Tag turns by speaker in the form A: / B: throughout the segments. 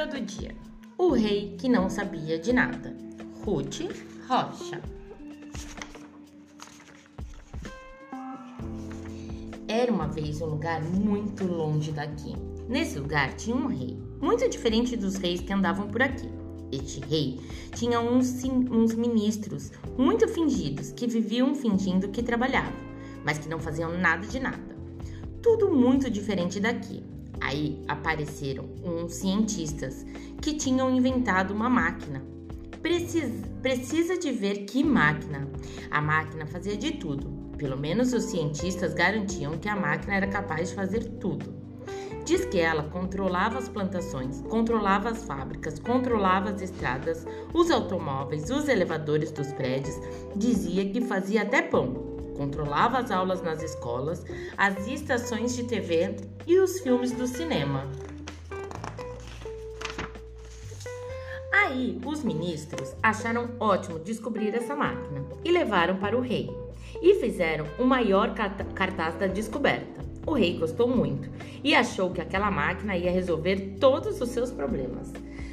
A: Figura do dia: O rei que não sabia de nada. Ruth Rocha. Era uma vez um lugar muito longe daqui. Nesse lugar tinha um rei, muito diferente dos reis que andavam por aqui. Este rei tinha uns, uns ministros muito fingidos que viviam fingindo que trabalhavam, mas que não faziam nada de nada. Tudo muito diferente daqui. Aí apareceram uns cientistas que tinham inventado uma máquina. Precisa, precisa de ver que máquina. A máquina fazia de tudo. Pelo menos os cientistas garantiam que a máquina era capaz de fazer tudo. Diz que ela controlava as plantações, controlava as fábricas, controlava as estradas, os automóveis, os elevadores dos prédios, dizia que fazia até pão controlava as aulas nas escolas, as estações de TV e os filmes do cinema. Aí, os ministros acharam ótimo descobrir essa máquina e levaram para o rei e fizeram o maior cartaz da descoberta. O rei gostou muito e achou que aquela máquina ia resolver todos os seus problemas.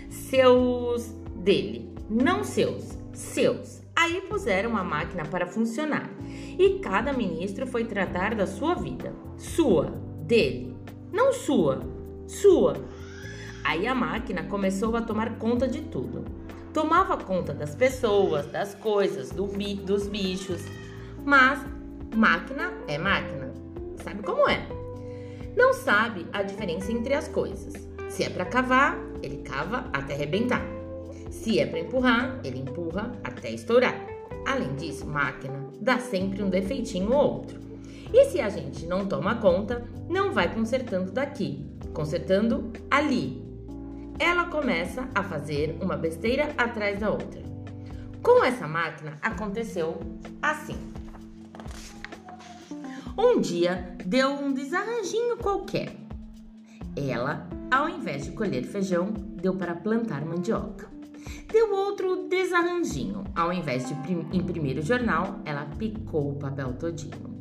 A: Seus dele, não seus, seus. Aí puseram a máquina para funcionar e cada ministro foi tratar da sua vida. Sua, dele, não sua, sua. Aí a máquina começou a tomar conta de tudo. Tomava conta das pessoas, das coisas, do bi, dos bichos. Mas máquina é máquina. Sabe como é? Não sabe a diferença entre as coisas. Se é para cavar, ele cava até arrebentar. Se é para empurrar, ele empurra até estourar. Além disso, máquina dá sempre um defeitinho ou outro. E se a gente não toma conta, não vai consertando daqui, consertando ali. Ela começa a fazer uma besteira atrás da outra. Com essa máquina aconteceu assim. Um dia deu um desarranjinho qualquer. Ela, ao invés de colher feijão, deu para plantar mandioca. Deu outro desarranjinho. Ao invés de imprimir o jornal, ela picou o papel todinho.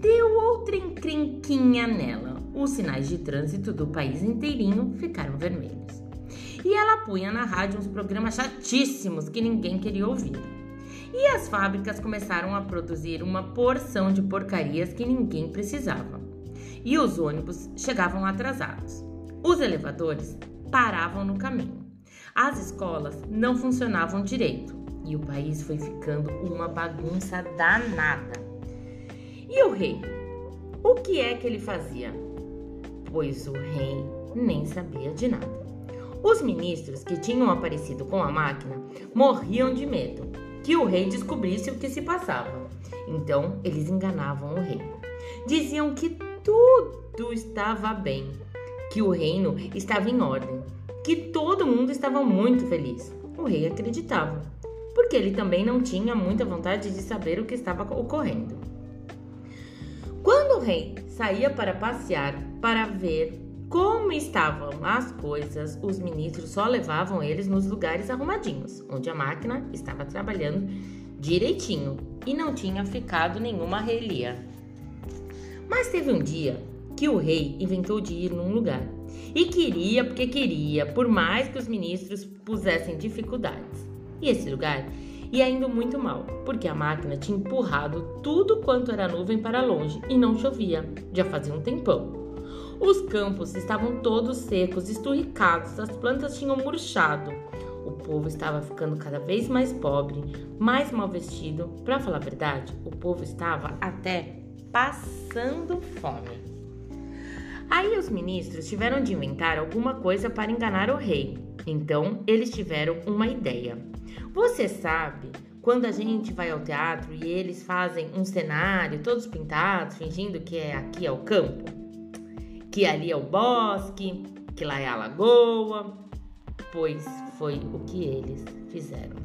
A: Deu outra encrenquinha nela. Os sinais de trânsito do país inteirinho ficaram vermelhos. E ela punha na rádio uns programas chatíssimos que ninguém queria ouvir. E as fábricas começaram a produzir uma porção de porcarias que ninguém precisava. E os ônibus chegavam atrasados. Os elevadores paravam no caminho. As escolas não funcionavam direito e o país foi ficando uma bagunça danada. E o rei? O que é que ele fazia? Pois o rei nem sabia de nada. Os ministros que tinham aparecido com a máquina morriam de medo que o rei descobrisse o que se passava. Então eles enganavam o rei. Diziam que tudo estava bem, que o reino estava em ordem que todo mundo estava muito feliz. O rei acreditava, porque ele também não tinha muita vontade de saber o que estava ocorrendo. Quando o rei saía para passear para ver como estavam as coisas, os ministros só levavam eles nos lugares arrumadinhos, onde a máquina estava trabalhando direitinho e não tinha ficado nenhuma relia. Mas teve um dia que o rei inventou de ir num lugar e queria porque queria, por mais que os ministros pusessem dificuldades. E esse lugar ia indo muito mal, porque a máquina tinha empurrado tudo quanto era nuvem para longe e não chovia, já fazia um tempão. Os campos estavam todos secos, esturricados, as plantas tinham murchado. O povo estava ficando cada vez mais pobre, mais mal vestido. Para falar a verdade, o povo estava até passando fome. Aí os ministros tiveram de inventar alguma coisa para enganar o rei. Então eles tiveram uma ideia. Você sabe quando a gente vai ao teatro e eles fazem um cenário todos pintados, fingindo que é aqui é o campo, que ali é o bosque, que lá é a lagoa? Pois foi o que eles fizeram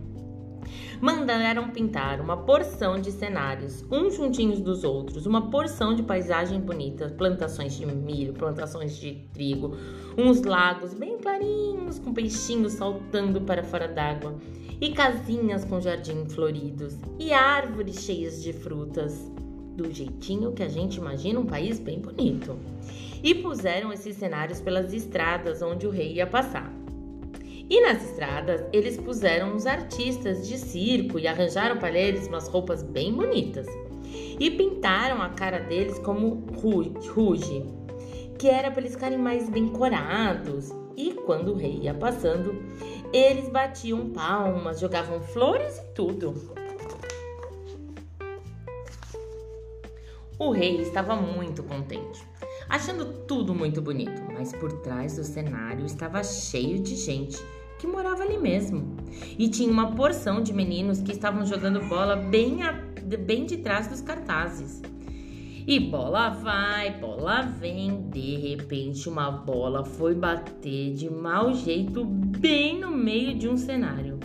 A: mandaram pintar uma porção de cenários, uns juntinhos dos outros, uma porção de paisagem bonita, plantações de milho, plantações de trigo, uns lagos bem clarinhos com peixinhos saltando para fora d'água, e casinhas com jardim floridos, e árvores cheias de frutas, do jeitinho que a gente imagina um país bem bonito. E puseram esses cenários pelas estradas onde o rei ia passar. E nas estradas, eles puseram os artistas de circo e arranjaram para eles umas roupas bem bonitas. E pintaram a cara deles como ruge, que era para eles ficarem mais bem corados. E quando o rei ia passando, eles batiam palmas, jogavam flores e tudo. O rei estava muito contente, achando tudo muito bonito, mas por trás do cenário estava cheio de gente que morava ali mesmo. E tinha uma porção de meninos que estavam jogando bola bem, a, bem de trás dos cartazes. E bola vai, bola vem. De repente, uma bola foi bater de mau jeito bem no meio de um cenário.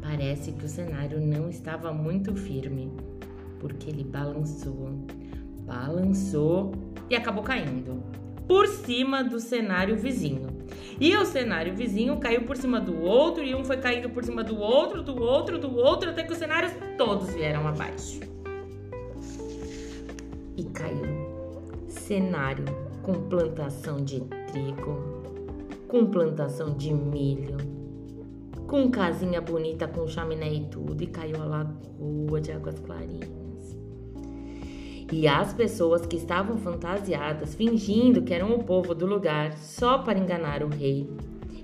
A: Parece que o cenário não estava muito firme, porque ele balançou, balançou e acabou caindo por cima do cenário vizinho. E o cenário vizinho caiu por cima do outro e um foi caindo por cima do outro, do outro, do outro, até que os cenários todos vieram abaixo. E caiu cenário com plantação de trigo, com plantação de milho, com casinha bonita com chaminé e tudo, e caiu a lagoa de águas clarinhas. E as pessoas que estavam fantasiadas, fingindo que eram o povo do lugar só para enganar o rei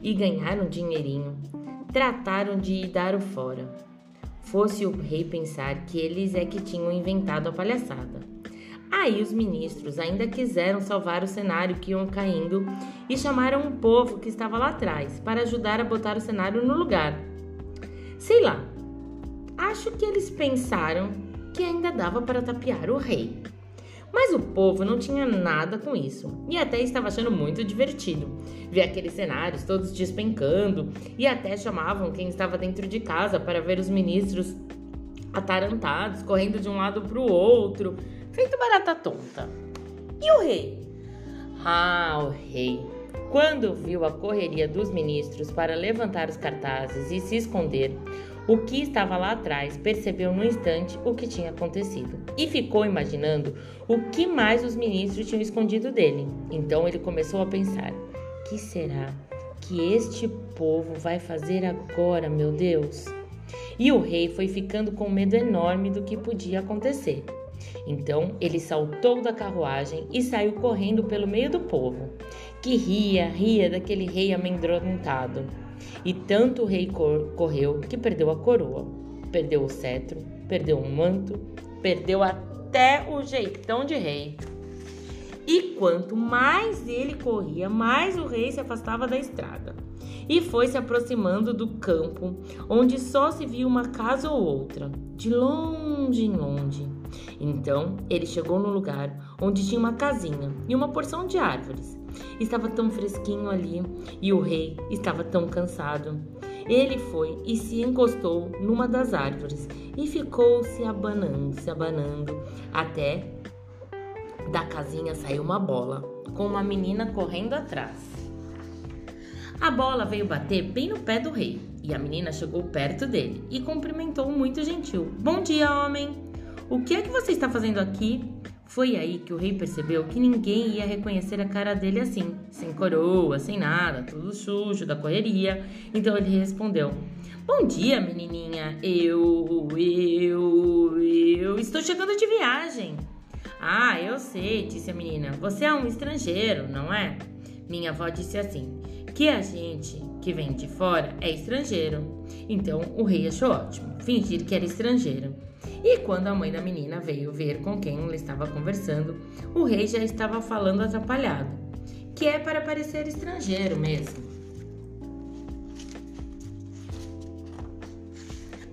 A: e ganhar um dinheirinho, trataram de dar o fora. Fosse o rei pensar que eles é que tinham inventado a palhaçada. Aí os ministros ainda quiseram salvar o cenário que iam caindo e chamaram um povo que estava lá atrás para ajudar a botar o cenário no lugar. Sei lá, acho que eles pensaram que ainda dava para tapear o rei. Mas o povo não tinha nada com isso e até estava achando muito divertido. Ver aqueles cenários todos despencando e até chamavam quem estava dentro de casa para ver os ministros atarantados, correndo de um lado para o outro, feito barata tonta. E o rei? Ah, o rei. Quando viu a correria dos ministros para levantar os cartazes e se esconder, o que estava lá atrás percebeu no instante o que tinha acontecido e ficou imaginando o que mais os ministros tinham escondido dele. Então ele começou a pensar: que será que este povo vai fazer agora, meu Deus? E o rei foi ficando com medo enorme do que podia acontecer. Então ele saltou da carruagem e saiu correndo pelo meio do povo, que ria, ria daquele rei amedrontado. E tanto o rei cor correu que perdeu a coroa, perdeu o cetro, perdeu o manto, perdeu até o jeitão de rei. E quanto mais ele corria, mais o rei se afastava da estrada e foi se aproximando do campo, onde só se via uma casa ou outra, de longe em longe. Então ele chegou no lugar onde tinha uma casinha e uma porção de árvores. Estava tão fresquinho ali e o rei estava tão cansado. Ele foi e se encostou numa das árvores e ficou se abanando, se abanando, até da casinha saiu uma bola, com uma menina correndo atrás. A bola veio bater bem no pé do rei e a menina chegou perto dele e cumprimentou muito gentil. Bom dia, homem! O que é que você está fazendo aqui? Foi aí que o rei percebeu que ninguém ia reconhecer a cara dele assim, sem coroa, sem nada, tudo sujo da correria. Então ele respondeu: Bom dia, menininha. Eu, eu, eu estou chegando de viagem. Ah, eu sei, disse a menina. Você é um estrangeiro, não é? Minha avó disse assim: que a gente que vem de fora é estrangeiro. Então o rei achou ótimo fingir que era estrangeiro. E quando a mãe da menina veio ver com quem ela estava conversando, o rei já estava falando atrapalhado, que é para parecer estrangeiro mesmo.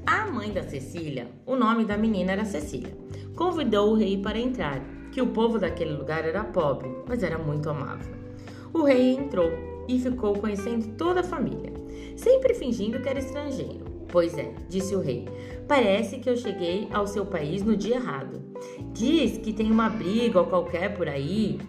A: A mãe da Cecília, o nome da menina era Cecília, convidou o rei para entrar, que o povo daquele lugar era pobre, mas era muito amável. O rei entrou e ficou conhecendo toda a família, sempre fingindo que era estrangeiro. Pois é, disse o rei, Parece que eu cheguei ao seu país no dia errado. Diz que tem uma briga ou qualquer por aí.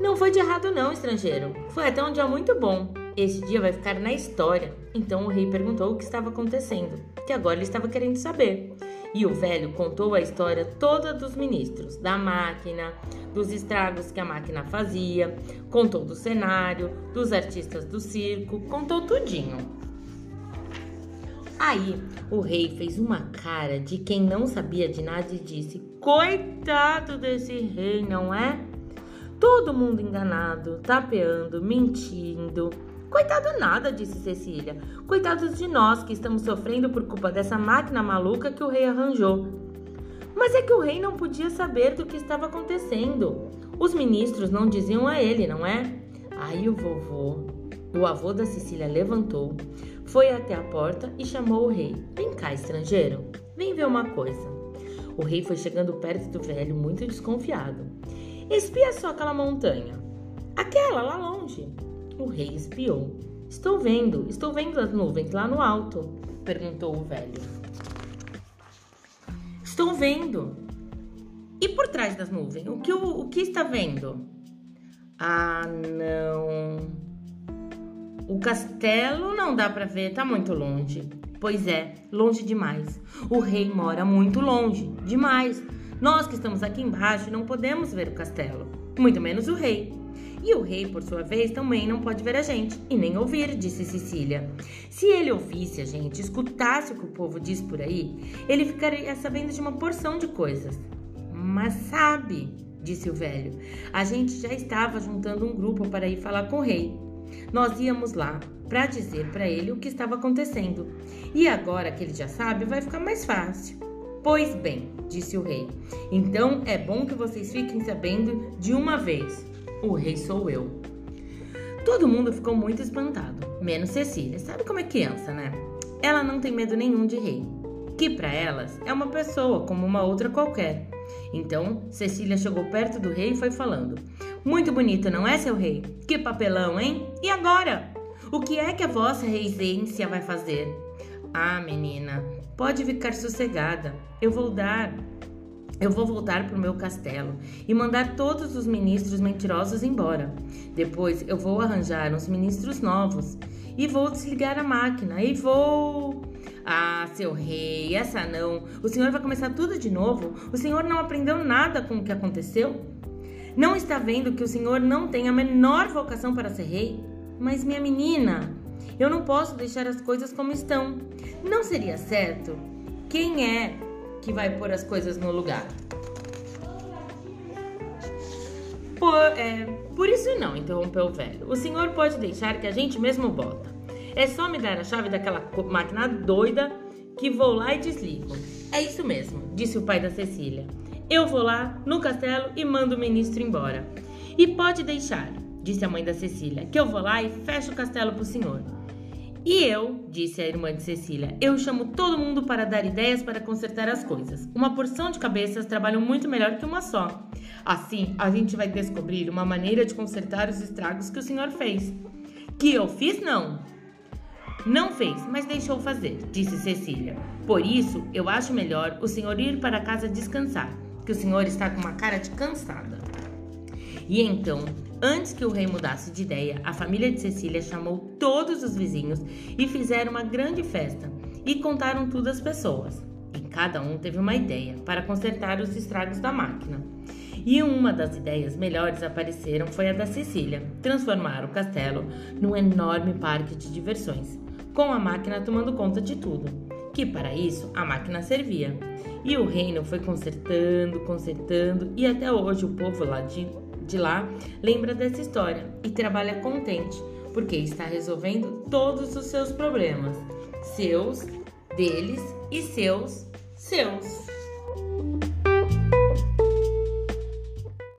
A: Não foi de errado, não, estrangeiro. Foi até um dia muito bom. Esse dia vai ficar na história. Então o rei perguntou o que estava acontecendo, que agora ele estava querendo saber. E o velho contou a história toda dos ministros, da máquina, dos estragos que a máquina fazia, contou do cenário, dos artistas do circo, contou tudinho. Aí o rei fez uma cara de quem não sabia de nada e disse: Coitado desse rei, não é? Todo mundo enganado, tapeando, mentindo. Coitado nada, disse Cecília. Coitados de nós que estamos sofrendo por culpa dessa máquina maluca que o rei arranjou. Mas é que o rei não podia saber do que estava acontecendo. Os ministros não diziam a ele, não é? Aí o vovô, o avô da Cecília levantou, foi até a porta e chamou o rei. Vem cá, estrangeiro, vem ver uma coisa. O rei foi chegando perto do velho, muito desconfiado. Espia só aquela montanha. Aquela lá longe. O rei espiou. Estou vendo, estou vendo as nuvens lá no alto, perguntou o velho. Estou vendo. E por trás das nuvens, o que, o, o que está vendo? Ah, não. O castelo não dá para ver, tá muito longe. Pois é, longe demais. O rei mora muito longe, demais. Nós que estamos aqui embaixo não podemos ver o castelo, muito menos o rei. E o rei, por sua vez, também não pode ver a gente e nem ouvir, disse Cecília. Se ele ouvisse a gente, escutasse o que o povo diz por aí, ele ficaria sabendo de uma porção de coisas. Mas sabe, disse o velho, a gente já estava juntando um grupo para ir falar com o rei. Nós íamos lá para dizer para ele o que estava acontecendo. E agora que ele já sabe, vai ficar mais fácil. Pois bem, disse o rei. Então é bom que vocês fiquem sabendo de uma vez. O rei sou eu. Todo mundo ficou muito espantado, menos Cecília. Sabe como é criança, né? Ela não tem medo nenhum de rei, que para elas é uma pessoa como uma outra qualquer. Então, Cecília chegou perto do rei e foi falando: muito bonito, não é, seu rei? Que papelão, hein? E agora? O que é que a vossa reisência vai fazer? Ah, menina, pode ficar sossegada. Eu vou dar. Eu vou voltar para o meu castelo e mandar todos os ministros mentirosos embora. Depois eu vou arranjar uns ministros novos e vou desligar a máquina e vou. Ah, seu rei, essa não. O senhor vai começar tudo de novo? O senhor não aprendeu nada com o que aconteceu? Não está vendo que o senhor não tem a menor vocação para ser rei? Mas, minha menina, eu não posso deixar as coisas como estão. Não seria certo? Quem é que vai pôr as coisas no lugar? Por, é, por isso não, interrompeu o velho. O senhor pode deixar que a gente mesmo bota. É só me dar a chave daquela máquina doida que vou lá e desligo. É isso mesmo, disse o pai da Cecília. Eu vou lá no castelo e mando o ministro embora. E pode deixar, disse a mãe da Cecília, que eu vou lá e fecho o castelo para o senhor. E eu, disse a irmã de Cecília, eu chamo todo mundo para dar ideias para consertar as coisas. Uma porção de cabeças trabalham muito melhor que uma só. Assim, a gente vai descobrir uma maneira de consertar os estragos que o senhor fez. Que eu fiz, não. Não fez, mas deixou fazer, disse Cecília. Por isso, eu acho melhor o senhor ir para casa descansar que o senhor está com uma cara de cansada. E então, antes que o rei mudasse de ideia, a família de Cecília chamou todos os vizinhos e fizeram uma grande festa e contaram tudo às pessoas. E cada um teve uma ideia para consertar os estragos da máquina. E uma das ideias melhores apareceram foi a da Cecília: transformar o castelo num enorme parque de diversões, com a máquina tomando conta de tudo, que para isso a máquina servia. E o reino foi consertando, consertando, e até hoje o povo lá de, de lá lembra dessa história e trabalha contente, porque está resolvendo todos os seus problemas, seus, deles e seus, seus.